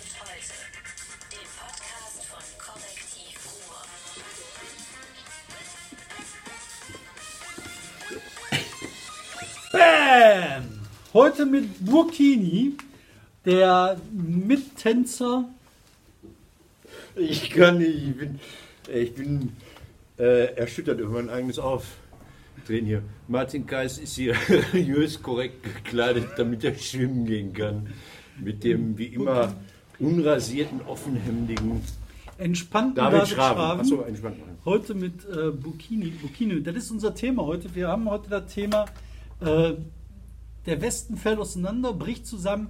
heute, dem Podcast von Korrektiv Ruhr. Bam! Heute mit Burkini, der Mittänzer. Ich kann nicht, ich bin, ich bin äh, erschüttert über mein eigenes Auftreten hier. Martin Kais ist hier religiös korrekt gekleidet, damit er schwimmen gehen kann. Mit dem wie immer unrasierten, offenhemdigen Entspannten David David Schraven. Achso, entspannt. Heute mit äh, Burkini. Burkini, das ist unser Thema heute. Wir haben heute das Thema, äh, der Westen fällt auseinander, bricht zusammen.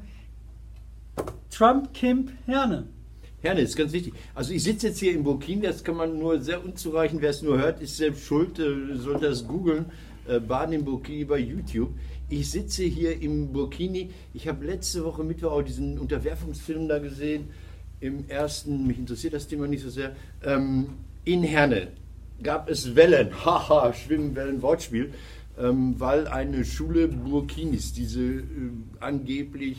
Trump Camp Herne. Herne ist ganz wichtig. Also ich sitze jetzt hier in Burkini, das kann man nur sehr unzureichend, wer es nur hört, ist selbst schuld, äh, sollte das googeln, äh, Baden in Burkini bei YouTube. Ich sitze hier im Burkini, ich habe letzte Woche Mittwoch auch diesen Unterwerfungsfilm da gesehen, im ersten, mich interessiert das Thema nicht so sehr, ähm, in Herne gab es Wellen, haha, Schwimmen, Wortspiel, ähm, weil eine Schule Burkinis diese äh, angeblich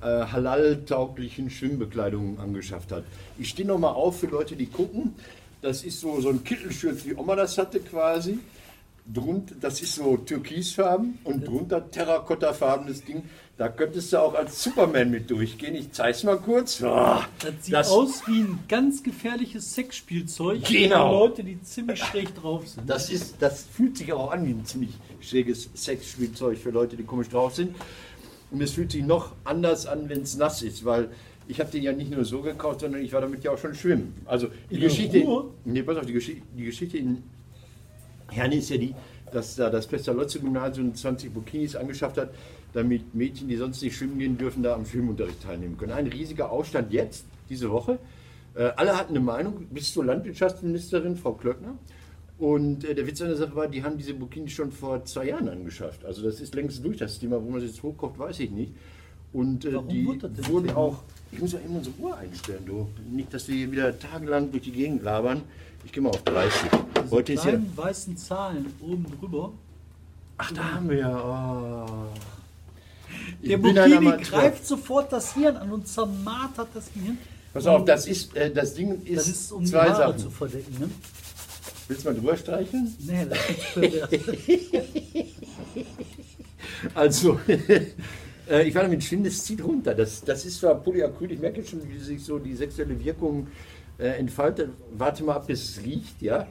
äh, halal-tauglichen Schwimmbekleidungen angeschafft hat. Ich stehe nochmal auf für Leute, die gucken. Das ist so, so ein Kittelschürz, wie Oma das hatte quasi. Drunt, das ist so türkisfarben und drunter terrakottafarbenes Ding. Da könntest du auch als Superman mit durchgehen. Ich zeig's mal kurz. Ah, Das sieht das- aus wie ein ganz gefährliches Sexspielzeug Genau. für Leute, die ziemlich schräg drauf sind. Das, ist, das fühlt sich auch an wie ein ziemlich schräges Sexspielzeug für Leute, die komisch drauf sind. Und es fühlt sich noch anders an, wenn es nass ist, weil ich habe den ja nicht nur so gekauft, sondern ich war damit ja auch schon schwimmen. Also die Geschichte, nee, pass auf, die, Geschichte, die Geschichte in Herne ist ja die, dass da das Pestalozzi-Gymnasium 20 Burkinis angeschafft hat, damit Mädchen, die sonst nicht schwimmen gehen dürfen, da am Schwimmunterricht teilnehmen können. Ein riesiger Aufstand jetzt, diese Woche. Äh, alle hatten eine Meinung, bis zur Landwirtschaftsministerin, Frau Klöckner. Und äh, der Witz an der Sache war, die haben diese Burkinis schon vor zwei Jahren angeschafft. Also das ist längst durch, das Thema. Wo man es jetzt hochkocht, weiß ich nicht. Und äh, die wurden auch, ich muss ja immer unsere Uhr einstellen, du. Nicht, dass wir hier wieder tagelang durch die Gegend labern. Ich gehe mal auf 30. Diese Heute ist ja... weißen Zahlen oben drüber. Ach, da haben wir ja. Oh. Der Burkini greift sofort das Hirn an und zermartert das Gehirn. Pass auf, das ist, äh, das Ding ist, Das ist um die zwei Haare Sachen. zu verdecken. Ne? Willst du mal drüber streicheln? Nee, das ist pervers. Also, äh, ich war damit schwimmen, das zieht runter. Das, das ist zwar Polyacryl, ich merke schon, wie sich so die sexuelle Wirkung äh, entfaltet. Warte mal ab, bis es riecht, ja.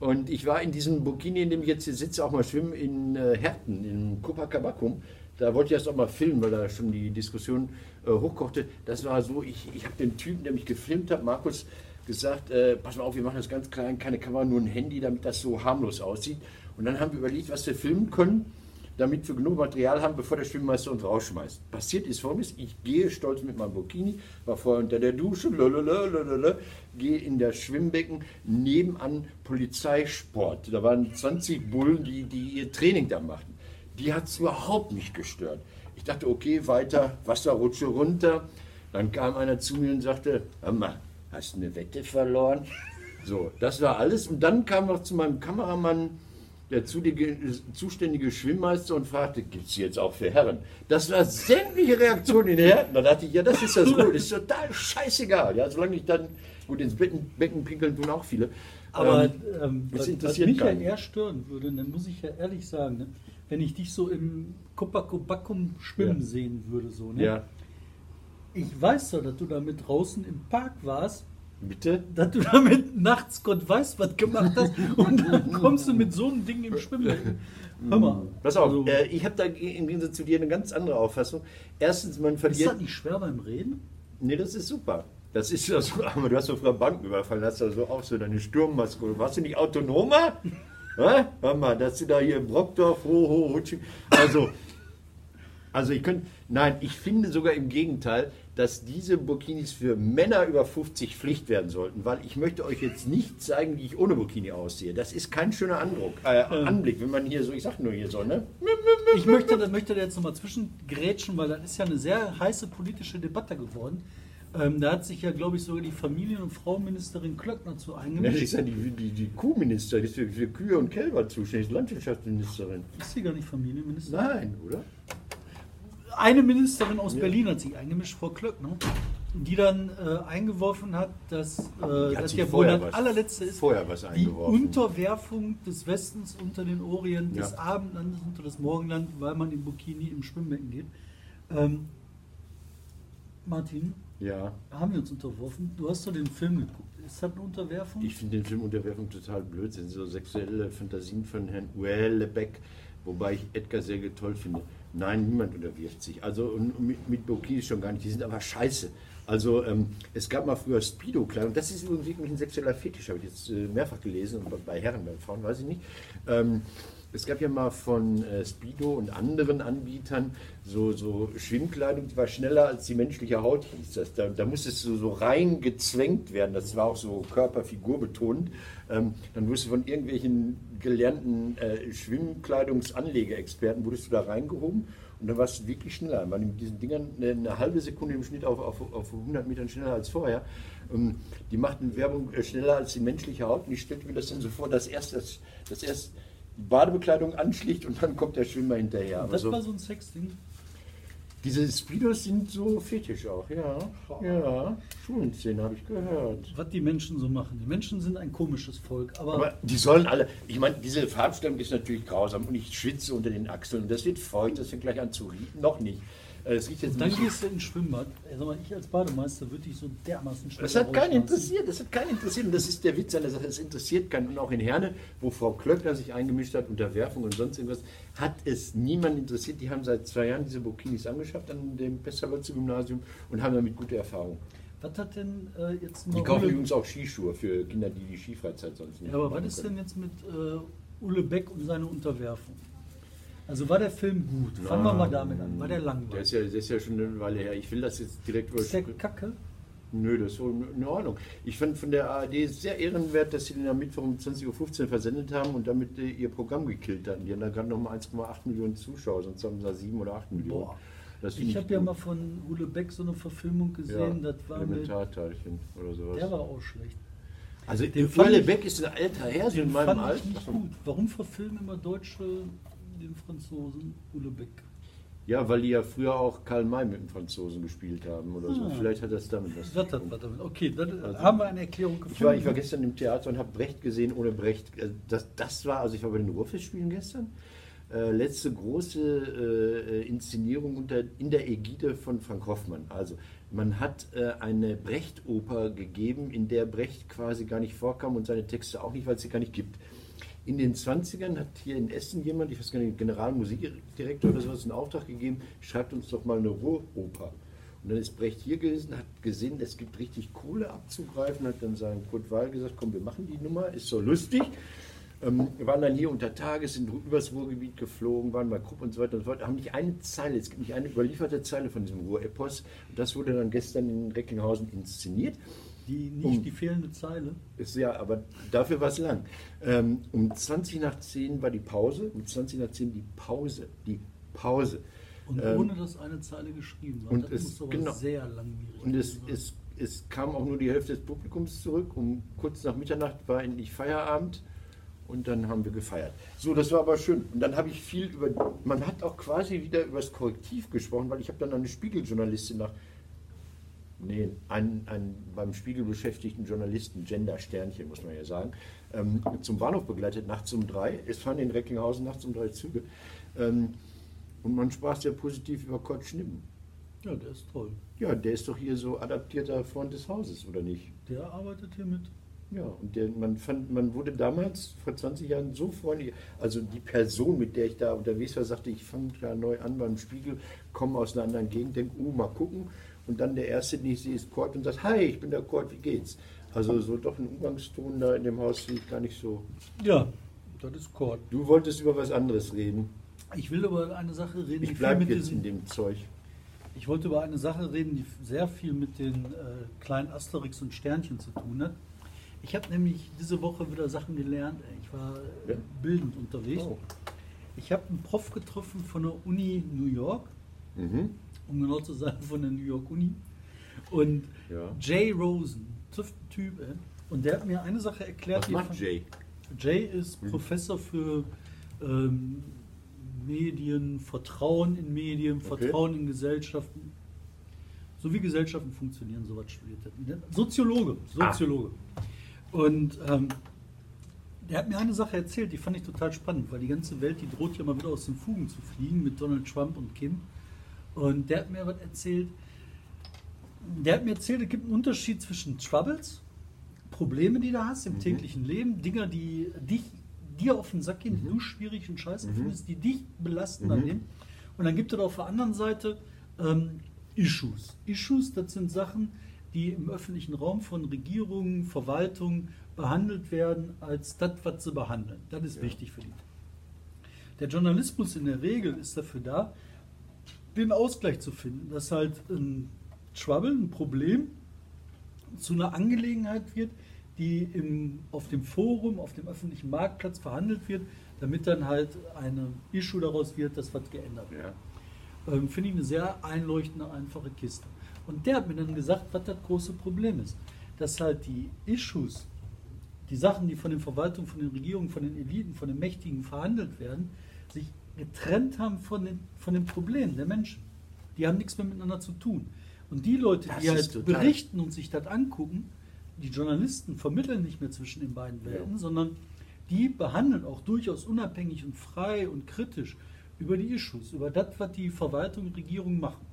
Und ich war in diesem Burkini, in dem ich jetzt hier sitze, auch mal schwimmen in äh, Herten, in Copacabacum. Da wollte ich erst auch mal filmen, weil da schon die Diskussion äh, hochkochte. Das war so, ich, ich habe den Typen, der mich gefilmt hat, Markus, gesagt, äh, pass mal auf, wir machen das ganz klein, keine Kamera, nur ein Handy, damit das so harmlos aussieht. Und dann haben wir überlegt, was wir filmen können, damit wir genug Material haben, bevor der Schwimmmeister uns rausschmeißt. Passiert ist folgendes, ich gehe stolz mit meinem Burkini, war vorher unter der Dusche, lalalala, gehe in das Schwimmbecken, nebenan Polizeisport. Da waren 20 Bullen, die, die ihr Training da machten. Die hat es überhaupt nicht gestört. Ich dachte, okay, weiter, Wasserrutsche runter. Dann kam einer zu mir und sagte, hör mal, hast du eine Wette verloren? So, das war alles. Und dann kam noch zu meinem Kameramann der zuständige Schwimmmeister und fragte, gibt es jetzt auch für Herren? Das war sämtliche Reaktion in Herren. Da dachte ich, ja, das ist das gut, ist total scheißegal. Ja, solange ich dann, gut, ins Becken, Becken pinkeln tun auch viele. Aber Ähm, ähm, was, was mich ja keinen. eher stören würde, dann muss ich ja ehrlich sagen, ne, wenn ich dich so im Copacabacum schwimmen Ja. sehen würde, so, ne? ja, Ich weiß doch, dass du damit draußen im Park warst, bitte? dass du damit nachts Gott weiß was gemacht hast und dann kommst du mit so einem Ding im Schwimmbecken. Hör mal. Pass auf, Also, äh, ich habe da im Gegensatz zu dir eine ganz andere Auffassung. Erstens, man ist verliert. das nicht schwer beim Reden? Nee, das ist super. Das ist ja so, aber du hast so früher Banken überfallen, hast da so auch so deine Sturmmaske. Warst du nicht autonomer? Hä? Hör mal, dass du da hier Brockdorf, ho, ho, Hutschi. Also, also ich könnte, nein, ich finde sogar im Gegenteil, dass diese Burkinis für Männer über 50 Pflicht werden sollten, weil ich möchte euch jetzt nicht zeigen, wie ich ohne Burkini aussehe. Das ist kein schöner Andruck, äh, Anblick, wenn man hier so, ich sag nur hier so, ne? Ich möchte, das möchte da jetzt nochmal zwischengrätschen, weil das ist ja eine sehr heiße politische Debatte geworden. Ähm, da hat sich ja, glaube ich, sogar die Familien- und Frauenministerin Klöckner zu Ne, das eingemischt. ist ja die, die, die Kuhminister, die ist für, für Kühe und Kälber zuständig, Landwirtschaftsministerin. Ist sie gar nicht Familienministerin? Nein, oder? Eine Ministerin aus. Berlin hat sich eingemischt, Frau Klöckner. die dann äh, eingeworfen hat, dass äh, hat das sich ja wohl vorher das was- allerletzte ist, vorher was die. Unterwerfung des Westens unter den Orient, des Ja. Abendlandes unter das Morgenland, weil man in Burkini im Schwimmbecken geht. Ähm, Martin, Ja. haben wir uns unterworfen? Du hast doch den Film geguckt. Ist das eine Unterwerfung? Ich finde den Film Unterwerfung total blöd. sind so sexuelle Fantasien von Herrn Uellebeck, wobei ich Edgar sehr toll finde. Nein, niemand unterwirft sich. Also mit, mit Burkini schon gar nicht. Die sind aber scheiße. Also ähm, es gab mal früher Speedo-Kleidung. Das ist übrigens wirklich ein sexueller Fetisch, habe ich jetzt äh, mehrfach gelesen. Und bei- bei Herren, bei Frauen weiß ich nicht. Ähm, es gab ja mal von äh, Speedo und anderen Anbietern so, so Schwimmkleidung, die war schneller als die menschliche Haut, hieß das. Da, da musstest du so rein gezwängt werden. Das war auch so körperfigurbetont. Ähm, dann wurdest du von irgendwelchen gelernten äh, Schwimmkleidungsanlegeexperten, wurdest du da reingehoben und dann warst du wirklich schneller. Man mit diesen Dingern eine, eine halbe Sekunde im Schnitt auf, auf, auf 100 Metern schneller als vorher. Ähm, die machten Werbung äh, schneller als die menschliche Haut und ich stellte mir das dann so vor, dass erst, das, dass erst Badebekleidung anschlicht und dann kommt der Schwimmer hinterher. Das so, war so ein Sexding. diese Speedos sind so fetisch auch, ja. Ja, Schulenszene habe ich gehört. Was die Menschen so machen. Die Menschen sind ein komisches Volk, aber, Aber die sollen alle, ich meine, diese Farbstellung ist natürlich grausam und ich schwitze unter den Achseln und das wird feucht, das fängt gleich an zu riechen. Noch nicht. Äh, Es riecht jetzt dann nicht. gehst du ins Schwimmbad. Ey, sag mal, ich als Bademeister würde dich so dermaßen schnell Das hat keinen interessiert, das hat keinen interessiert und das ist der Witz an der Sache, es interessiert keinen. Und auch in Herne, wo Frau Klöckner sich eingemischt hat, Unterwerfung und sonst irgendwas, hat es niemand interessiert. Die haben seit zwei Jahren diese Burkinis angeschafft an dem Pestalozzi-Gymnasium und haben damit gute Erfahrungen. Was hat denn äh, jetzt Die noch kaufen Ulle, übrigens auch Skischuhe für Kinder, die die Skifreizeit sonst nicht ja, aber was ist denn jetzt mit äh, Ulle Beck und seiner Unterwerfung? Also war der Film gut? Fangen wir mal damit an. War der Der langweilig? ist, ja, der ist ja schon eine Weile her. Ich will das jetzt direkt Ist der. Kacke? Nö, das ist so in Ordnung. Ich fand von der ARD sehr ehrenwert, dass sie den am Mittwoch um 20.15 Uhr versendet haben und damit äh, ihr Programm gekillt hatten. Die haben da gerade noch mal 1,8 Millionen Zuschauer, sonst haben sie da 7 oder 8 Millionen. Boah. Das Ich habe ja mal von Ulle Beck so eine Verfilmung gesehen, ja, das war mit, Elementarteilchen oder sowas. der war auch schlecht. also den ich- Beck ist ein alter Herr, sie in meinem Alter. Warum verfilmen immer Deutsche den Franzosen Ulle Beck? Ja, weil die ja früher auch Karl May mit dem Franzosen gespielt haben oder so. Ah. Vielleicht hat das damit was Das was damit. Okay, dann Also- haben wir eine Erklärung gefunden. Ich war, ich war gestern im Theater und habe Brecht gesehen ohne Brecht. Äh, Das, das war, also ich war bei den Ruhrfestspielen gestern. Äh, letzte große äh, Inszenierung unter, in der Ägide von Frank Hoffmann. Also man hat äh, eine Brecht-Oper gegeben, in der Brecht quasi gar nicht vorkam und seine Texte auch nicht, weil es sie gar nicht gibt. In den 20ern hat hier in Essen jemand, ich weiß gar nicht, Generalmusikdirektor oder sowas, einen Auftrag gegeben, schreibt uns doch mal eine Ruhroper. Und dann ist Brecht hier gewesen, hat gesehen, es gibt richtig Kohle abzugreifen, hat dann seinem Kurt Weil gesagt, komm, wir machen die Nummer, ist so lustig. Ähm, wir waren dann hier unter Tage, sind übers Ruhrgebiet geflogen, waren bei Krupp und so weiter und so fort, haben nicht eine Zeile, es gibt nicht eine überlieferte Zeile von diesem Ruhr-Epos. Und das wurde dann gestern in Recklinghausen inszeniert. Die, nicht um- die fehlende Zeile. Ist ja, aber dafür war es lang. Ähm, um 20 nach 10 war die Pause, um 20 nach 10 die Pause, die Pause. Und Ähm, ohne dass eine Zeile geschrieben war. und das es- muss genau. sehr langwierig Und es, es, es kam auch nur die Hälfte des Publikums zurück. Um kurz nach Mitternacht war endlich Feierabend und dann haben wir gefeiert. So, das war aber schön. Und dann habe ich viel über. Man hat auch quasi wieder über das Korrektiv gesprochen, weil ich habe dann eine Spiegeljournalistin nach. Nee, einen, einen beim Spiegel beschäftigten Journalisten, Gender-Sternchen, muss man ja sagen, ähm, zum Bahnhof begleitet, nachts um drei. Es fahren in Recklinghausen nachts um drei Züge. Ähm, und man sprach sehr positiv über Kurt Schnippen. ja, der ist toll. Ja, der ist doch hier so adaptierter Freund des Hauses, oder nicht? Der arbeitet hier mit. Ja, und der, man, fand, man wurde damals, vor 20 Jahren, so freundlich. Also die Person, mit der ich da unterwegs war, sagte, ich fange da neu an beim Spiegel, komme aus einer anderen Gegend, denke, uh, mal gucken. Und dann der Erste, den ich sehe, ist Kurt und sagt, hi, ich bin der Kurt, wie geht's? Also so doch ein Umgangston da in dem Haus finde ich gar nicht so. Ja, das ist Kord. Du wolltest über was anderes reden. Ich will über eine Sache reden, die Ich bleibe jetzt diesem, in dem Zeug. Ich wollte über eine Sache reden, die sehr viel mit den äh, kleinen Asterix und Sternchen zu tun hat. Ich habe nämlich diese Woche wieder Sachen gelernt. Ich war äh, Ja. bildend unterwegs. Oh. Ich habe einen Prof getroffen von der Uni New York, Mhm. Um genau zu sein, von der New York Uni. Und Ja. Jay Rosen, Typ, ey. und der hat mir eine Sache erklärt. Was macht Jay? Jay ist Professor für ähm, Medien, Vertrauen in Medien, Okay. Vertrauen in Gesellschaften. so wie Gesellschaften funktionieren, sowas studiert hat. Soziologe, Soziologe. Und ähm, der hat mir eine Sache erzählt, die fand ich total spannend, weil die ganze Welt, die droht ja mal wieder aus den Fugen zu fliegen mit Donald Trump und Kim. Und der hat mir was erzählt. Der hat mir erzählt, es gibt einen Unterschied zwischen Troubles, Probleme, die du hast im Mhm. täglichen Leben, Dinger, die dich dir auf den Sack gehen, die Mhm. du schwierig und scheiße Mhm. findest, die dich belasten Mhm. am Leben. Und dann gibt es auf der anderen Seite ähm, Issues. Issues, das sind Sachen, die im öffentlichen Raum von Regierungen, Verwaltungen behandelt werden als das, was sie behandeln. Das ist Ja. wichtig für die. Der Journalismus in der Regel ist dafür da, den Ausgleich zu finden, dass halt ein Trouble, ein Problem zu einer Angelegenheit wird, die im, auf dem Forum, auf dem öffentlichen Marktplatz verhandelt wird, damit dann halt eine Issue daraus wird, dass was geändert wird. Ja. Ähm, Finde ich eine sehr einleuchtende, einfache Kiste. Und der hat mir dann gesagt, was das große Problem ist. Dass halt die Issues, die Sachen, die von den Verwaltungen, von den Regierungen, von den Eliten, von den Mächtigen verhandelt werden, sich getrennt haben von den, von den Problemen der Menschen. Die haben nichts mehr miteinander zu tun. Und die Leute, Das die halt berichten und sich das angucken, die Journalisten vermitteln nicht mehr zwischen den beiden Welten, Ja. sondern die behandeln auch durchaus unabhängig und frei und kritisch über die Issues, über das, was die Verwaltung und Regierung machen.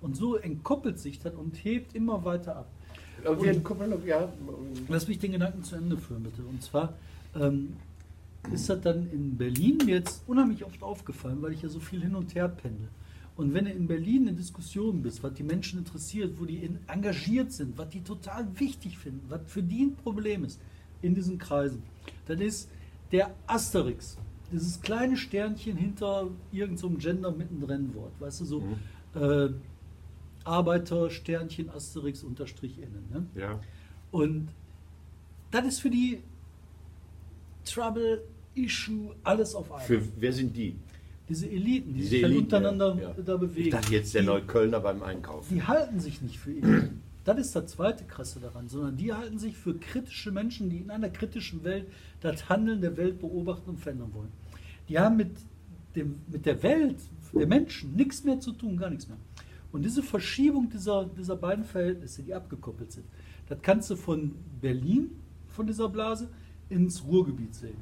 Und so entkoppelt sich das und hebt immer weiter ab. Aber wir mal, ja, Lass mich den Gedanken zu Ende führen, bitte. Und zwar ähm, ist das dann in Berlin mir jetzt unheimlich oft aufgefallen, weil ich ja so viel hin und her pendel. Und wenn du in Berlin in Diskussionen bist, was die Menschen interessiert, wo die engagiert sind, was die total wichtig finden, was für die ein Problem ist in diesen Kreisen, dann ist der Asterix, dieses kleine Sternchen hinter irgendeinem so einem Gender mittendrin Wort, weißt du, so Mhm. äh, Arbeiter, Sternchen, Asterix, Unterstrich innen. Ne? ja. Und das ist für die Trouble, Issue, alles auf einmal. Für wer sind die? Diese Eliten, die Diese sich Eliten, untereinander ja. da bewegen. Ich dachte jetzt der die, Neuköllner beim Einkaufen. die halten sich nicht für Eliten. Das ist das zweite Krasse daran, sondern die halten sich für kritische Menschen, die in einer kritischen Welt das Handeln der Welt beobachten und verändern wollen. Die haben mit, dem, mit der Welt, der Menschen, nichts mehr zu tun, gar nichts mehr. Und diese Verschiebung dieser, dieser beiden Verhältnisse, die abgekoppelt sind, das kannst du von Berlin, von dieser Blase, ins Ruhrgebiet sehen.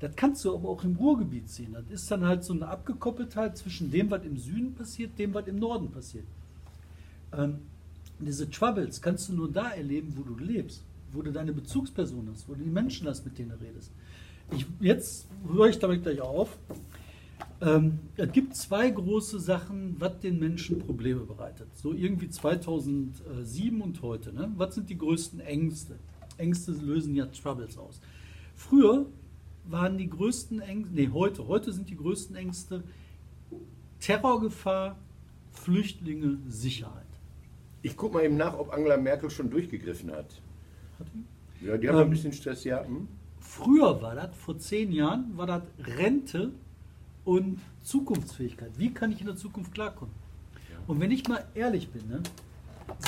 Das kannst du aber auch im Ruhrgebiet sehen. Das ist dann halt so eine Abgekoppeltheit zwischen dem, was im Süden passiert, dem, was im Norden passiert. Ähm, diese Troubles kannst du nur da erleben, wo du lebst, wo du deine Bezugsperson hast, wo du die Menschen hast, mit denen du redest. Ich, jetzt höre ich damit gleich auf. Ähm, es gibt zwei große Sachen, was den Menschen Probleme bereitet. So irgendwie 2007 und heute. Ne? Was sind die größten Ängste? Ängste lösen ja Troubles aus. Früher waren die größten Ängste, nee, heute, heute sind die größten Ängste Terrorgefahr, Flüchtlinge, Sicherheit. Ich guck mal eben nach, ob Angela Merkel schon durchgegriffen hat. Hat die? Ja, die haben ein Ähm, bisschen Stress, ja. Hm? Früher war das, vor zehn Jahren, war das Rente und Zukunftsfähigkeit. Wie kann ich in der Zukunft klarkommen? Ja. Und wenn ich mal ehrlich bin, ne,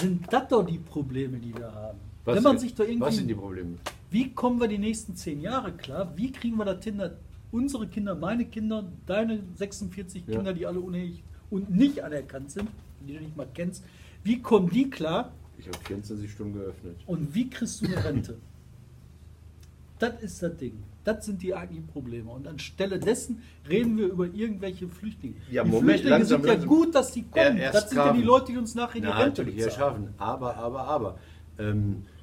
sind das doch die Probleme, die wir haben. Was, wenn man sich doch irgendwie, was sind die Probleme? Wie kommen wir die nächsten zehn Jahre klar? Wie kriegen wir das hin, dass unsere Kinder, meine Kinder, deine 46 Ja. Kinder, die alle unehelich und nicht anerkannt sind, die du nicht mal kennst, wie kommen die klar? Ich habe 24 Stunden geöffnet. Und wie kriegst du eine Rente? das ist das Ding. Das sind die eigentlichen Probleme. Und anstelle dessen reden wir über irgendwelche Flüchtlinge. Ja, die Moment, Flüchtlinge langsam, sind ja langsam. gut, dass die kommen. Er- das sind ja die. Leute, die uns nachher die Na, Rente bezahlen. Schafen. Aber, aber, aber. Ähm, äh,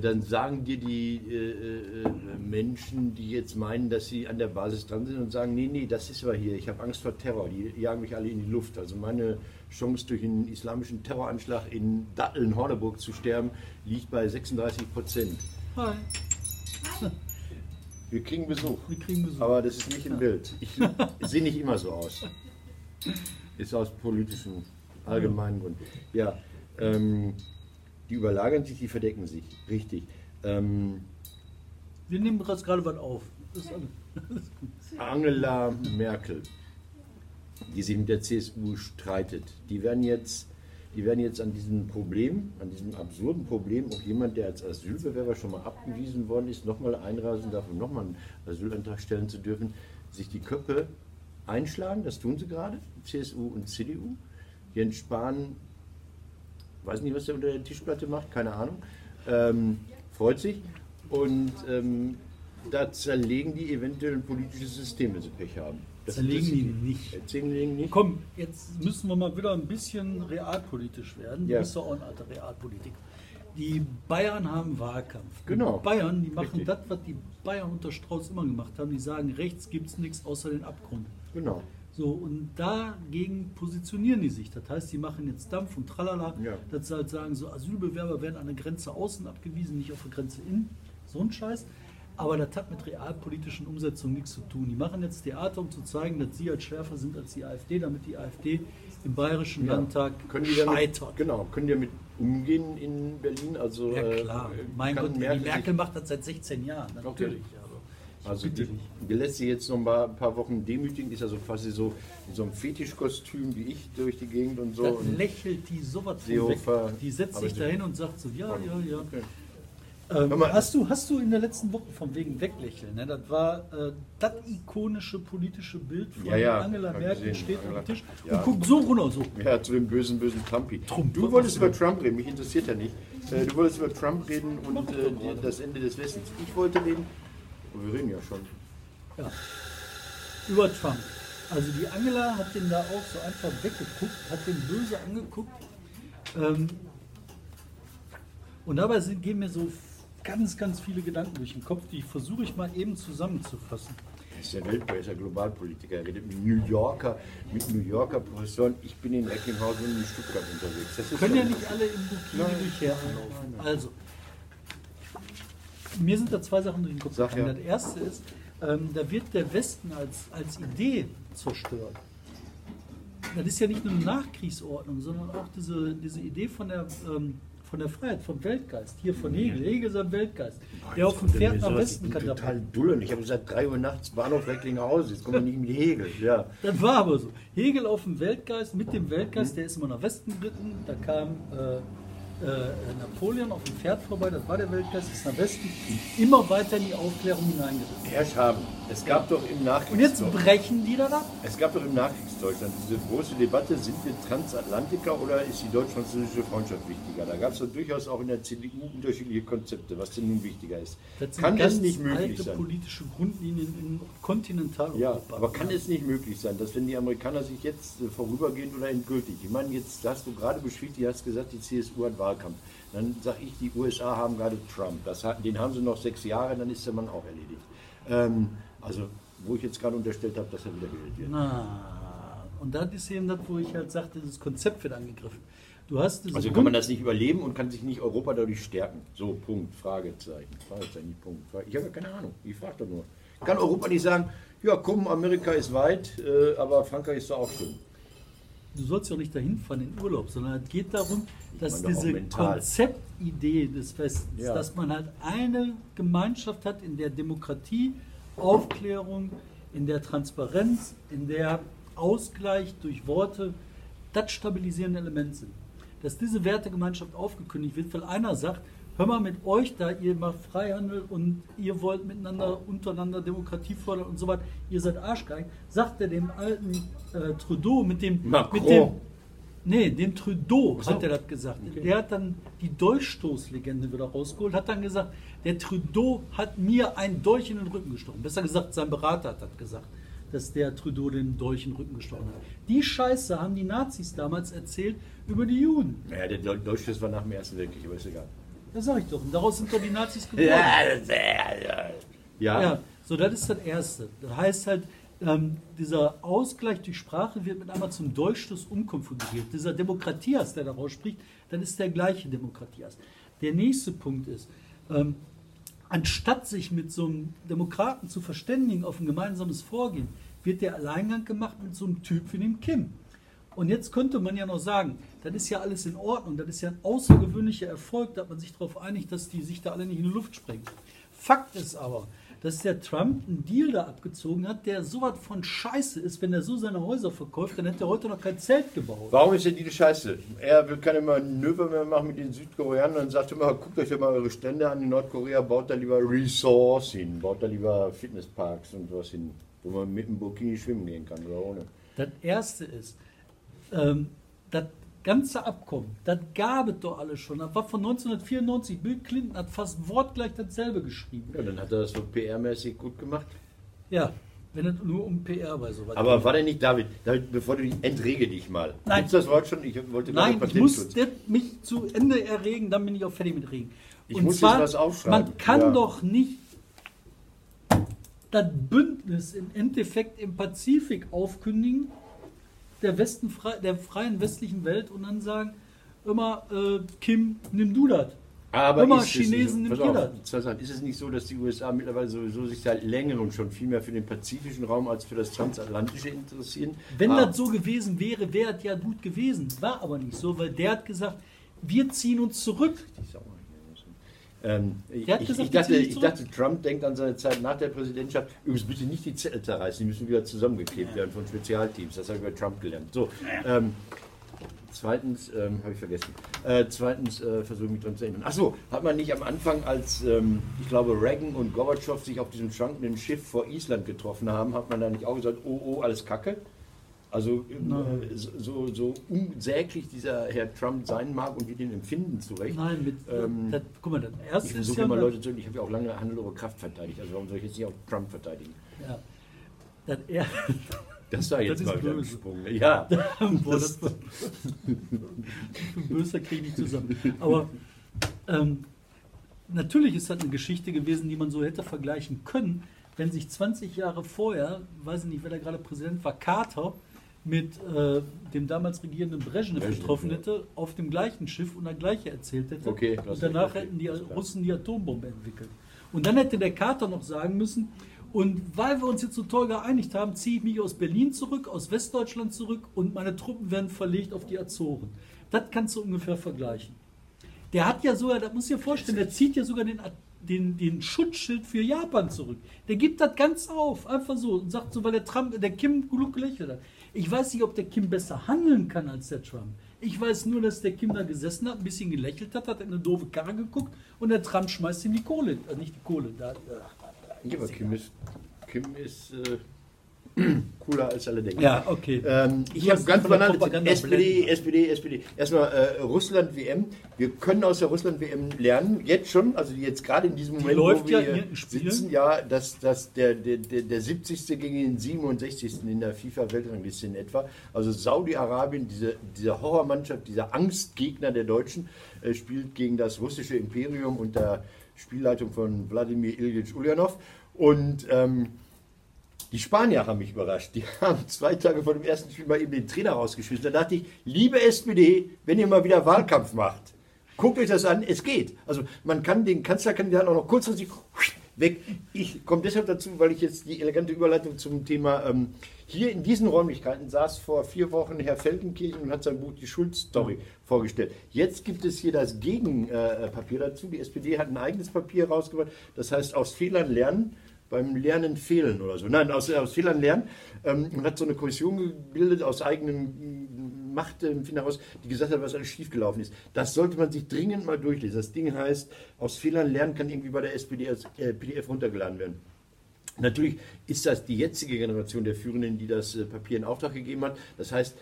dann sagen dir die äh, äh, Menschen, die jetzt meinen, dass sie an der Basis dran sind und sagen, nee, nee, das ist aber hier, ich habe Angst vor Terror, die jagen mich alle in die Luft. Also meine Chance durch einen islamischen Terroranschlag in Datteln-Horneburg zu sterben, liegt bei 36 Prozent. Hi, Wir kriegen Besuch. wir kriegen Besuch. Aber das ist nicht im Bild. Ich sehe nicht immer so aus. Ist aus politischen, allgemeinen Gründen. Ja, ähm, die überlagern sich, die verdecken sich. Richtig. Ähm, wir nehmen jetzt gerade was auf. Angela Merkel, die sich mit der CSU streitet, die werden jetzt, die werden jetzt an diesem Problem, an diesem absurden Problem, auch jemand, der als Asylbewerber schon mal abgewiesen worden ist, nochmal einreisen darf, um nochmal einen Asylantrag stellen zu dürfen, sich die Köpfe einschlagen. Das tun sie gerade, CSU und CDU. Jens Spahn weiß nicht, was er unter der Tischplatte macht, keine Ahnung. Ähm, freut sich. Und ähm, da zerlegen die eventuell ein politisches System, wenn sie Pech haben. Das Zerlegen die nicht. Äh, Zerlegen nicht? Komm, jetzt müssen wir mal wieder ein bisschen realpolitisch werden. Du Ja. bist doch auch ein alter Realpolitik. Die Bayern haben Wahlkampf. Genau. Die Bayern, die machen Richtig. das, was die Bayern unter Strauß immer gemacht haben. Die sagen, rechts gibt es nichts außer den Abgrund. Genau. So, und dagegen positionieren die sich. Das heißt, die machen jetzt Dampf und Tralala, Ja. dass sie halt sagen, so Asylbewerber werden an der Grenze außen abgewiesen, nicht auf der Grenze innen. So ein Scheiß. Aber das hat mit realpolitischen Umsetzungen nichts zu tun. Die machen jetzt Theater, um zu zeigen, dass sie halt schärfer sind als die AfD, damit die AfD im Bayerischen Ja. Landtag Können die damit, scheitert. genau, können die damit umgehen in Berlin? Also, Ja äh, klar, mein kann Gott, die Merkel Merkel macht das seit 16 Jahren, natürlich. Also, ich Also die, lässt sie jetzt noch mal ein paar Wochen demütigen, ist also quasi so in so einem Fetischkostüm wie ich durch die Gegend und so. Da und lächelt die sowas Seehofer weg. Die setzt sich dahin und sagt so, ja, ja, ja. Okay. Ähm, hast, du, hast du in der letzten Woche von wegen Weglächeln, ne? das war äh, das ikonische politische Bild von Ja, ja, Angela Merkel, gesehen. steht Angela- am Tisch Ja. und guckt so runter, so. Ja, zu dem bösen, bösen Trumpi. Trump. Du wolltest über Trump reden, mich interessiert ja nicht. Äh, Du wolltest über Trump reden und äh, das Ende des Westens. Ich wollte reden, oh, wir reden ja schon. Ja. Über Trump. Also die Angela hat den da auch so einfach weggeguckt, hat den böse angeguckt. Ähm, und dabei sind, gehen mir so ganz, ganz viele Gedanken durch den Kopf, die versuche ich mal eben zusammenzufassen. Er ist der Weltpolitiker, er ist Globalpolitiker. Er redet mit New Yorker, mit New Yorker Professoren. Ich bin in Recklinghausen und in Stuttgart unterwegs. Das Können ja nicht alle im Bikini Nein, durch herlaufen. Also, mir sind da zwei Sachen durch den Kopf gegangen. ja. Das erste ist, ähm, da wird der Westen als, als Idee zerstört. Das ist ja nicht nur eine Nachkriegsordnung, sondern auch diese, diese Idee von der, ähm, von der Freiheit, vom Weltgeist. Hier von Hegel. Hegel ist ein Weltgeist, der auf dem Pferd nach Westen Ich bin total dullen. Ich habe gesagt, 3 Uhr nachts Bahnhof Recklinghausen. Jetzt kommen wir nicht mit Hegel. Ja. Das war aber so. Hegel auf dem Weltgeist, mit dem Weltgeist, der ist immer nach Westen geritten. Da kam äh, Napoleon auf dem Pferd vorbei, das war der Weltgeist, ist nach Westen, immer weiter in die Aufklärung hineingeritten. Herrschaften, es gab doch im Und jetzt Nachkriegsdeutschland, brechen die dann ab. es gab doch im Nachkriegsdeutschland diese große Debatte, sind wir Transatlantiker oder ist die deutsch-französische Freundschaft wichtiger? Da gab es doch durchaus auch in der CDU unterschiedliche Konzepte, was denn nun wichtiger ist. Das sind Kann es nicht möglich alte sein? politische Grundlinien in Kontinentaleuropa. Ja, aber kann es nicht möglich sein, dass wenn die Amerikaner sich jetzt äh, vorübergehend oder endgültig, ich meine, jetzt hast du gerade beschwichtigt, du hast gesagt, die CSU hat Wahlkampf. Dann sage ich, die USA haben gerade Trump. Das, den haben sie noch sechs Jahre, dann ist der Mann auch erledigt. Ähm, also, wo ich jetzt gerade unterstellt habe, dass er wieder gewählt wird. Na, und das ist eben das, wo ich halt sagte, das Konzept wird angegriffen. Du hast Also kann man das nicht überleben und kann sich nicht Europa dadurch stärken. So, Punkt, Fragezeichen. Fragezeichen, nicht Punkt. Ich habe ja keine Ahnung, ich frage doch nur. Kann Europa nicht sagen, ja komm, Amerika ist weit, äh, aber Frankreich ist doch auch schön. Du sollst ja auch nicht dahin fahren in Urlaub, sondern es geht darum, dass diese. Konzeptidee des Westens, Ja. dass man halt eine Gemeinschaft hat, in der Demokratie, Aufklärung, in der Transparenz, in der Ausgleich durch Worte das stabilisierende Element sind. Dass diese Wertegemeinschaft aufgekündigt wird, weil einer sagt, hör mal mit euch da, ihr macht Freihandel und ihr wollt miteinander, untereinander Demokratie fördern und so weiter, ihr seid Arschgeigen, sagt er dem alten äh, Trudeau mit dem, Macron. mit dem Nee, dem Trudeau so. hat er das gesagt. Der hat dann die Dolchstoßlegende wieder rausgeholt, hat dann gesagt, der Trudeau hat mir einen Dolch in den Rücken gestochen. Besser gesagt, sein Berater hat das gesagt, dass der Trudeau den Dolch in den Rücken gestochen hat. Die Scheiße haben die Nazis damals erzählt über die Juden. Naja, der Deutsche war nach dem Ersten Weltkrieg, aber ist egal. Das sag ich doch. Und daraus sind doch die Nazis geworden. das, ja, ja. Ja, so das ist das Erste. Das heißt halt, ähm, dieser Ausgleich durch Sprache wird mit einmal zum Dolchstoß umkonfiguriert. Dieser Demokratias, der daraus spricht, dann ist der gleiche Demokratias. Der nächste Punkt ist, ähm, anstatt sich mit so einem Demokraten zu verständigen auf ein gemeinsames Vorgehen, wird der Alleingang gemacht mit so einem Typ wie dem Kim. Und jetzt könnte man ja noch sagen, das ist ja alles in Ordnung, das ist ja ein außergewöhnlicher Erfolg, dass man sich darauf einigt, dass die sich da alle nicht in die Luft sprengen. Fakt ist aber, dass der Trump einen Deal da abgezogen hat, der so was von Scheiße ist, wenn er so seine Häuser verkauft, dann hätte er heute noch kein Zelt gebaut. Warum ist denn die Scheiße? Er will keine Manöver mehr machen mit den Südkoreanern und sagt immer, guckt euch doch mal eure Stände an in Nordkorea, baut da lieber Resorts hin, baut da lieber Fitnessparks und was hin, wo man mit dem Burkini schwimmen gehen kann oder ohne. Das erste ist, ähm, das ganze Abkommen, das gab es doch alles schon. Das war von 1994. Bill Clinton hat fast wortgleich dasselbe geschrieben. Ja, dann hat er das so PR-mäßig gut gemacht. Ja, wenn es nur um PR bei sowas Aber war der nicht David? David, bevor du dich entrege dich mal. Nein. Gibt's das Wort schon? Ich wollte Nein, ich muss mich zu Ende erregen, dann bin ich auch fertig mit Regen. Ich muss jetzt was aufschreiben. Man kann Ja. doch nicht das Bündnis im Endeffekt im Pazifik aufkündigen, der, Westen, der freien westlichen Welt und dann sagen, immer, äh, Kim, nimm du das. Aber Immer Chinesen nimmt jeder. ist es nicht so, dass die USA mittlerweile sowieso sich seit längerem schon viel mehr für den pazifischen Raum als für das transatlantische interessieren? Wenn Ah, das so gewesen wäre, wäre es ja gut gewesen. War aber nicht so, weil der hat gesagt, wir ziehen uns zurück. Ähm, ich, ich, ich, dachte, ich dachte, Trump denkt an seine Zeit nach der Präsidentschaft, übrigens bitte nicht die Zettel zerreißen, die müssen wieder zusammengeklebt werden von Spezialteams. Das habe ich bei Trump gelernt. So, ähm, zweitens, ähm, habe ich vergessen. Äh, zweitens, äh, versuche ich mich dran zu erinnern. Achso, hat man nicht am Anfang, als ähm, ich glaube Reagan und Gorbatschow sich auf diesem schwankenden Schiff vor Island getroffen haben, hat man da nicht auch gesagt, oh, oh, alles Kacke? Also ähm, Nein. äh, so, so unsäglich dieser Herr Trump sein mag und wir den empfinden zu Recht. Nein, mit, Ähm, das, guck mal, das Ich erste ist versuche immer Leute zu, ich habe ja auch lange Hannelore Kraft verteidigt, also warum soll ich jetzt nicht auch Trump verteidigen? ja, das er, Das war jetzt Das mal wieder böse. gesprungen. Ja, Boah, das böser kriege ich nicht zusammen. Aber ähm, natürlich ist das eine Geschichte gewesen, die man so hätte vergleichen können, wenn sich 20 Jahre vorher, weiß ich nicht, wer da gerade Präsident war, Carter mit äh, dem damals regierenden Brezhnev Brezhnev, getroffen ja. hätte, auf dem gleichen Schiff und das gleiche erzählt hätte. Okay, und danach okay. hätten die. Russen die Atombombe entwickelt. Und dann hätte der Carter noch sagen müssen, und weil wir uns jetzt so toll geeinigt haben, ziehe ich mich aus Berlin zurück, aus Westdeutschland zurück und meine Truppen werden verlegt auf die Azoren. Das kannst du ungefähr vergleichen. Der hat ja sogar, das muss ich dir vorstellen, der zieht ja sogar den, den, den Schutzschild für Japan zurück. Der gibt das ganz auf, einfach so und sagt so, weil der Trump, der Kim genug gelächelt hat. Ich weiß nicht, ob der Kim besser handeln kann als der Trump. Ich weiß nur, dass der Kim da gesessen hat, ein bisschen gelächelt hat, hat in eine doofe Karre geguckt und der Trump schmeißt ihm die Kohle, äh, nicht die Kohle, da, äh, ja aber Kim ist, Kim ist äh, cooler als alle denken. Ja, okay. Ähm, ich habe ganz Propaganda SPD. SPD, SPD. Erstmal äh, Russland-WM. Wir können aus der Russland-WM lernen, jetzt schon, also jetzt gerade in diesem Moment, läuft wo wir ja sitzen, ja, dass, dass der, der, der, der 70. gegen den 67. in der FIFA-Weltrangliste in etwa. Also Saudi-Arabien, diese, diese Horrormannschaft, dieser Angstgegner der Deutschen, äh, spielt gegen das russische Imperium unter Spielleitung von Wladimir Ilyich Ulyanov. Und ähm, die Spanier haben mich überrascht. Die haben zwei Tage vor dem ersten Spiel mal eben den Trainer rausgeschmissen. Da dachte ich, liebe SPD, wenn ihr mal wieder Wahlkampf macht, guckt euch das an, es geht. Also man kann den Kanzlerkandidaten auch noch kurzfristig weg. Ich komme deshalb dazu, weil ich jetzt die elegante Überleitung zum Thema ähm, hier in diesen Räumlichkeiten saß vor vier Wochen Herr Feldenkirchen und hat sein Buch Die Schulz-Story vorgestellt. Jetzt gibt es hier das Gegenpapier dazu. Die SPD hat ein eigenes Papier rausgebracht, das heißt aus Fehlern lernen beim Lernen fehlen oder so. Nein, aus, aus Fehlern lernen ähm, und hat so eine Kommission gebildet aus eigenen Machtempfinden heraus, die gesagt hat, was alles schiefgelaufen ist. Das sollte man sich dringend mal durchlesen. Das Ding heißt, aus Fehlern lernen kann irgendwie bei der SPD als äh, PDF runtergeladen werden. Natürlich ist das die jetzige Generation der Führenden, die das äh, Papier in Auftrag gegeben hat. Das heißt,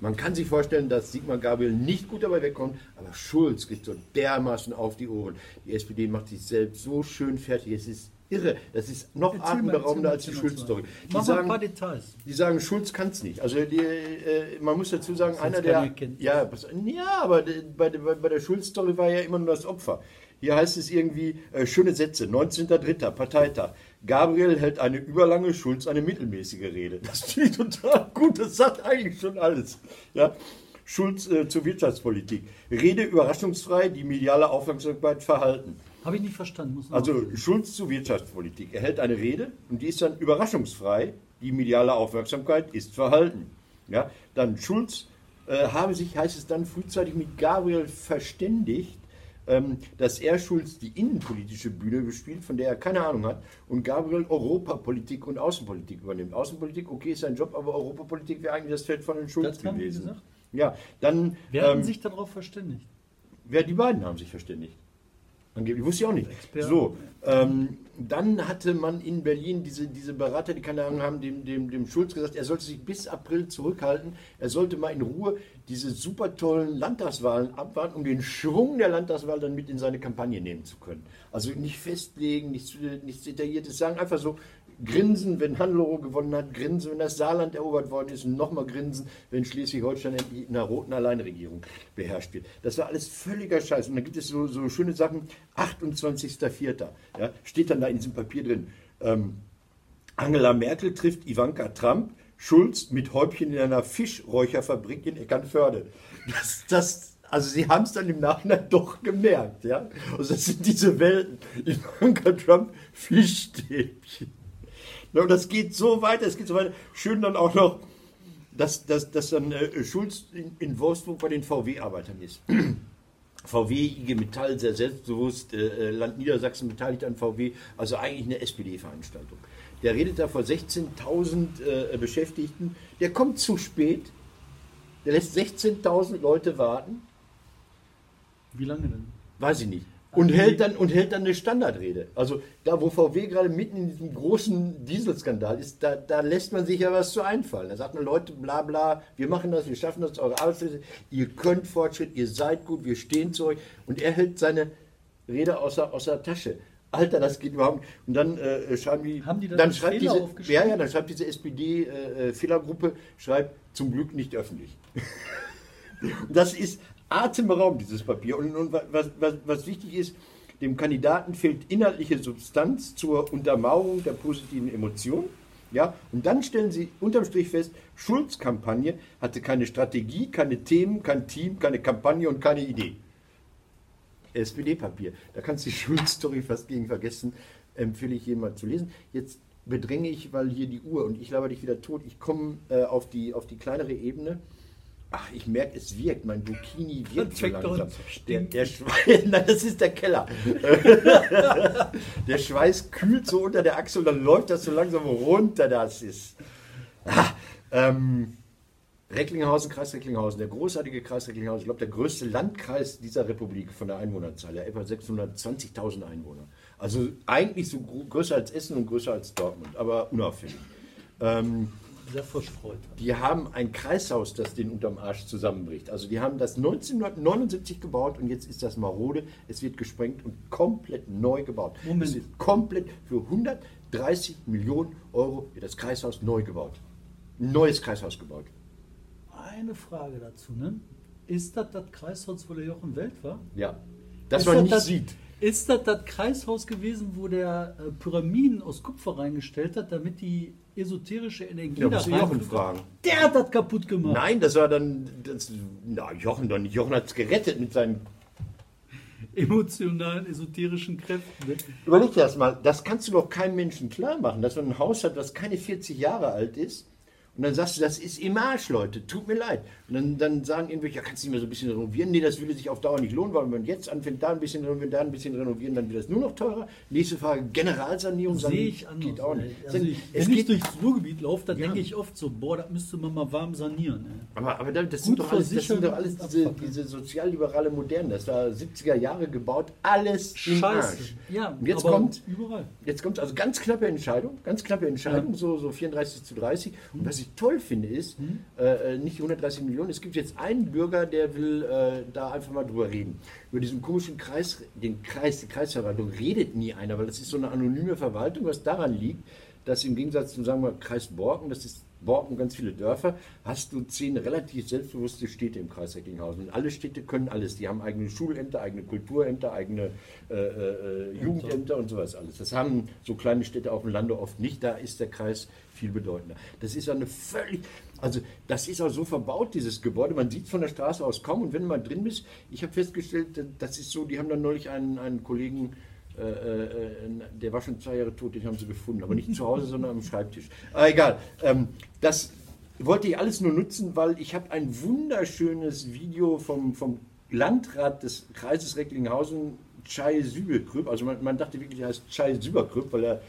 man kann sich vorstellen, dass Sigmar Gabriel nicht gut dabei wegkommt, aber Schulz geht so dermaßen auf die Ohren. Die SPD macht sich selbst so schön fertig. Es ist irre. Das ist noch Erzähl atemberaubender als die Schulz-Story. Die mal ein sagen, paar Details. die sagen, Schulz kann es nicht. Also die, äh, man muss dazu sagen, einer der. Ja, ja, aber bei, der- bei, bei der Schulz-Story war ja immer nur das Opfer. Hier heißt es irgendwie, äh, schöne Sätze, 19.03. Parteitag. Gabriel hält eine überlange, Schulz eine mittelmäßige Rede. Das finde ich total gut, das sagt eigentlich schon alles. Ja? Schulz äh, zur Wirtschaftspolitik. Rede überraschungsfrei, die mediale Aufmerksamkeit verhalten. Habe ich nicht verstanden. Also Schulz zur Wirtschaftspolitik. Er hält eine Rede und die ist dann überraschungsfrei. Die mediale Aufmerksamkeit ist verhalten. Ja, dann Schulz äh, habe sich, heißt es dann, frühzeitig mit Gabriel verständigt, ähm, dass er Schulz die innenpolitische Bühne bespielt, von der er keine Ahnung hat, und Gabriel Europapolitik und Außenpolitik übernimmt. Außenpolitik, okay, ist sein Job, aber Europapolitik wäre eigentlich das Feld von den Schulz Das haben gewesen. gesagt? Ja, dann, Wer hat ähm, sich darauf verständigt? wer die beiden haben sich verständigt. Angeblich wusste ich auch nicht. Experten. So, ähm, dann hatte man in Berlin diese, diese Berater, die keine Ahnung haben, dem, dem, dem Schulz gesagt, er sollte sich bis April zurückhalten. Er sollte mal in Ruhe diese super tollen Landtagswahlen abwarten, um den Schwung der Landtagswahl dann mit in seine Kampagne nehmen zu können. Also nicht festlegen, nichts, nichts Detailliertes sagen, einfach so grinsen, wenn Hannelore gewonnen hat, grinsen, wenn das Saarland erobert worden ist und nochmal grinsen, wenn Schleswig-Holstein in einer roten Alleinregierung beherrscht wird. Das war alles völliger Scheiß. Und da gibt es so, so schöne Sachen, 28.04. Ja, steht dann da in diesem Papier drin. Ähm, Angela Merkel trifft Ivanka Trump, Schulz mit Häubchen in einer Fischräucherfabrik in Eckernförde. Das, das, also sie haben es dann im Nachhinein doch gemerkt. Ja? Also das sind diese Welten. Ivanka Trump, Fischstäbchen. Und das geht so weiter, es geht so weiter. Schön dann auch noch, dass, dass, dass dann äh, Schulz in, in Wolfsburg bei den VW-Arbeitern ist. VW, IG Metall, sehr selbstbewusst, äh, Land Niedersachsen beteiligt an VW, also eigentlich eine SPD-Veranstaltung. Der redet da vor 16.000 äh, Beschäftigten, der kommt zu spät, der lässt 16.000 Leute warten, Wie lange denn? weiß ich nicht. Und hält, dann, und hält dann eine Standardrede. Also da, wo VW gerade mitten in diesem großen Dieselskandal ist, da, da lässt man sich ja was zu einfallen. Da sagt man, Leute, bla bla, wir machen das, wir schaffen das, eure Arbeitslose, ihr könnt Fortschritt, ihr seid gut, wir stehen zu euch. Und er hält seine Rede aus der, aus der Tasche. Alter, das geht überhaupt nicht. Und dann äh, schreiben die, Haben die dann schreibt Fehler diese, ja, ja, dann schreibt diese SPD-Fehlergruppe, schreibt zum Glück nicht öffentlich. Das ist atemberaubend, dieses Papier. Und, und was, was, was wichtig ist, dem Kandidaten fehlt inhaltliche Substanz zur Untermauerung der positiven Emotionen. Ja, und dann stellen sie unterm Strich fest, Schulz-Kampagne hatte keine Strategie, keine Themen, kein Team, keine Kampagne und keine Idee. SPD-Papier. Da kannst du die Schulz-Story fast gegen vergessen. Empfehle ich jemand zu lesen. Jetzt bedränge ich, weil hier die Uhr und ich laber dich wieder tot. Ich komme äh, auf, die, auf die kleinere Ebene. Ach, ich merke, es wirkt. Mein Bikini wirkt so langsam. Der, der Schweiß, nein, das ist der Keller. der Schweiß kühlt so unter der Achsel und dann läuft das so langsam runter. Das ist. Ah, ähm, Recklinghausen, Kreis Recklinghausen, der großartige Kreis Recklinghausen, ich glaube, der größte Landkreis dieser Republik von der Einwohnerzahl, ja, etwa 620.000 Einwohner. Also eigentlich so größer als Essen und größer als Dortmund, aber unauffällig. Ähm, Sehr verstreut. die haben ein Kreishaus, das den unterm Arsch zusammenbricht. Also die haben das 1979 gebaut und jetzt ist das marode. Es wird gesprengt und komplett neu gebaut. Moment. Es wird komplett für 130 Millionen Euro wird das Kreishaus neu gebaut. Ein neues Kreishaus gebaut. Eine Frage dazu, ne? Ist das das Kreishaus, wo der Jochen Welt war? Ja. Das Ist man nicht das, sieht. Ist das das Kreishaus gewesen, wo der äh, Pyramiden aus Kupfer reingestellt hat, damit die esoterische Energie Ja, musst du Jochen fragen. Der hat das kaputt gemacht. Nein, das war dann. Das, na, Jochen doch nicht. Jochen hat es gerettet mit seinen Emotionalen, esoterischen Kräften. Ne? Überleg dir das mal, das kannst du doch keinem Menschen klar machen, dass man ein Haus hat, das keine 40 Jahre alt ist. Und dann sagst du, das ist im Arsch, Leute, tut mir leid. Und dann, dann sagen irgendwelche, ja, kannst du nicht mehr so ein bisschen renovieren? Nee, das würde sich auf Dauer nicht lohnen, weil wenn man jetzt anfängt, da ein bisschen renovieren, da ein bisschen renovieren, dann wird das nur noch teurer. Nächste Frage, Generalsanierung. Sehe ich anders. Geht auch nicht. Also ich, es wenn ich geht, durchs Ruhrgebiet laufe, dann Ja. denke ich oft so, boah, das müsste man mal warm sanieren. Ey. aber, aber das, sind doch alles, das sind doch alles diese, diese sozialliberale Moderne, das war 70er Jahre gebaut, alles Scheiße. Ja, Und jetzt aber kommt überall. Jetzt kommt also ganz knappe Entscheidung, ganz knappe Entscheidung, Ja. so, so 34 zu 30. Und was ich toll finde, ist, äh, nicht die 130 Millionen, es gibt jetzt einen Bürger, der will äh, da einfach mal drüber reden. Über diesen komischen Kreis, den Kreis, die Kreisverwaltung redet nie einer, weil das ist so eine anonyme Verwaltung, was daran liegt, dass im Gegensatz zum, sagen wir, Kreis Borken, das ist Borken ganz viele Dörfer, hast du zehn relativ selbstbewusste Städte im Kreis Recklinghausen. Und alle Städte können alles. Die haben eigene Schulämter, eigene Kulturämter, eigene äh, äh, Jugendämter und sowas alles. Das haben so kleine Städte auf dem Lande oft nicht. Da ist der Kreis viel bedeutender. Das ist eine völlig, also das ist auch so verbaut, dieses Gebäude. Man sieht es von der Straße aus kaum. Und wenn mal drin bist, ich habe festgestellt, das ist so, die haben dann neulich einen, einen Kollegen, äh, äh, der war schon zwei Jahre tot, den haben sie gefunden. Aber nicht zu Hause, sondern am Schreibtisch. Aber egal. Ähm, das wollte ich alles nur nutzen, weil ich habe ein wunderschönes Video vom, vom Landrat des Kreises Recklinghausen, Chai Süberkrüp. Also man, man dachte wirklich, er heißt Chai Süberkrüp, weil er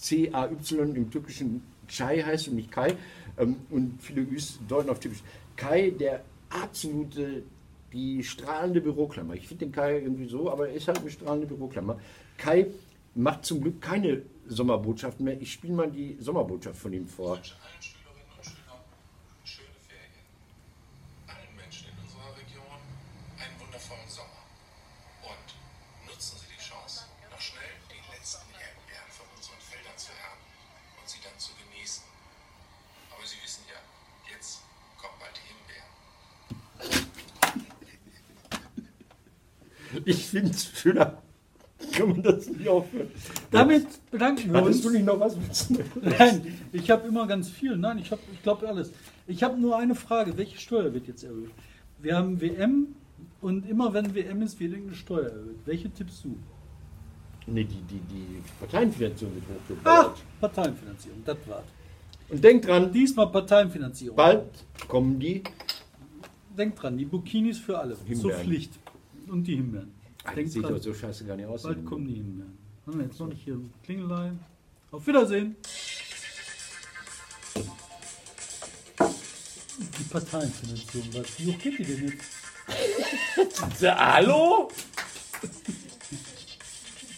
C-A-Y im türkischen Chai heißt und nicht Kai. Ähm, und viele Üs deuten auf typisch. Kai, der absolute die strahlende Büroklammer. Ich finde den Kai irgendwie so, aber er ist halt eine strahlende Büroklammer. Kai macht zum Glück keine Sommerbotschaften mehr. Ich spiele mal die Sommerbotschaft von ihm vor. wünsche allen Schülerinnen und Schülern schöne Ferien. Allen Menschen in unserer Region einen wundervollen Sommer. Und nutzen Sie die Chance, noch schnell die letzten Erdbeeren von unseren Feldern zu ernten und sie dann zu genießen. Aber Sie wissen ja, jetzt kommt bald die Himbeeren. Ich schöner. Kann man das nicht aufhören? Damit bedanken wir uns. Du nicht noch was? Nein, ich habe immer ganz viel. Nein, ich ich glaube alles. Ich habe nur eine Frage: Welche Steuer wird jetzt erhöht? Wir haben WM und immer wenn WM ist, wird irgendeine Steuer erhöht. Welche tippst du? Nee, die, die, die Parteienfinanzierung wird Ach, hochgebaut. Parteienfinanzierung, das war's. Und denk dran, Diesmal Parteienfinanzierung. bald kommen die. Denkt dran, die Bukinis für alle. Zur Himbeeren. Pflicht. Und die Himbeeren. Ach, Denkt sieht dran, doch so scheiße gar nicht aus. bald kommen die. Haben wir jetzt noch nicht hier ein Klingelein. Auf Wiedersehen. Die Parteienfinanzierung, was? Wie hoch geht die denn jetzt? Ja, hallo?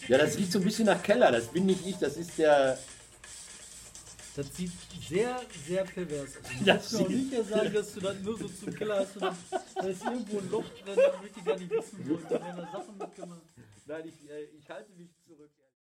Ja, das riecht so ein bisschen nach Keller. Das bin nicht ich, das ist der. Das sieht sehr, sehr pervers aus. Du Ja, musst mir auch nicht sagen, dass du das nur so zum Keller hast. und dann- Da ist irgendwo ein Loch drin, da möchte ich gar nicht wissen, wo. Da werden Sachen mitgemacht. Nein, ich, äh, ich halte mich zurück.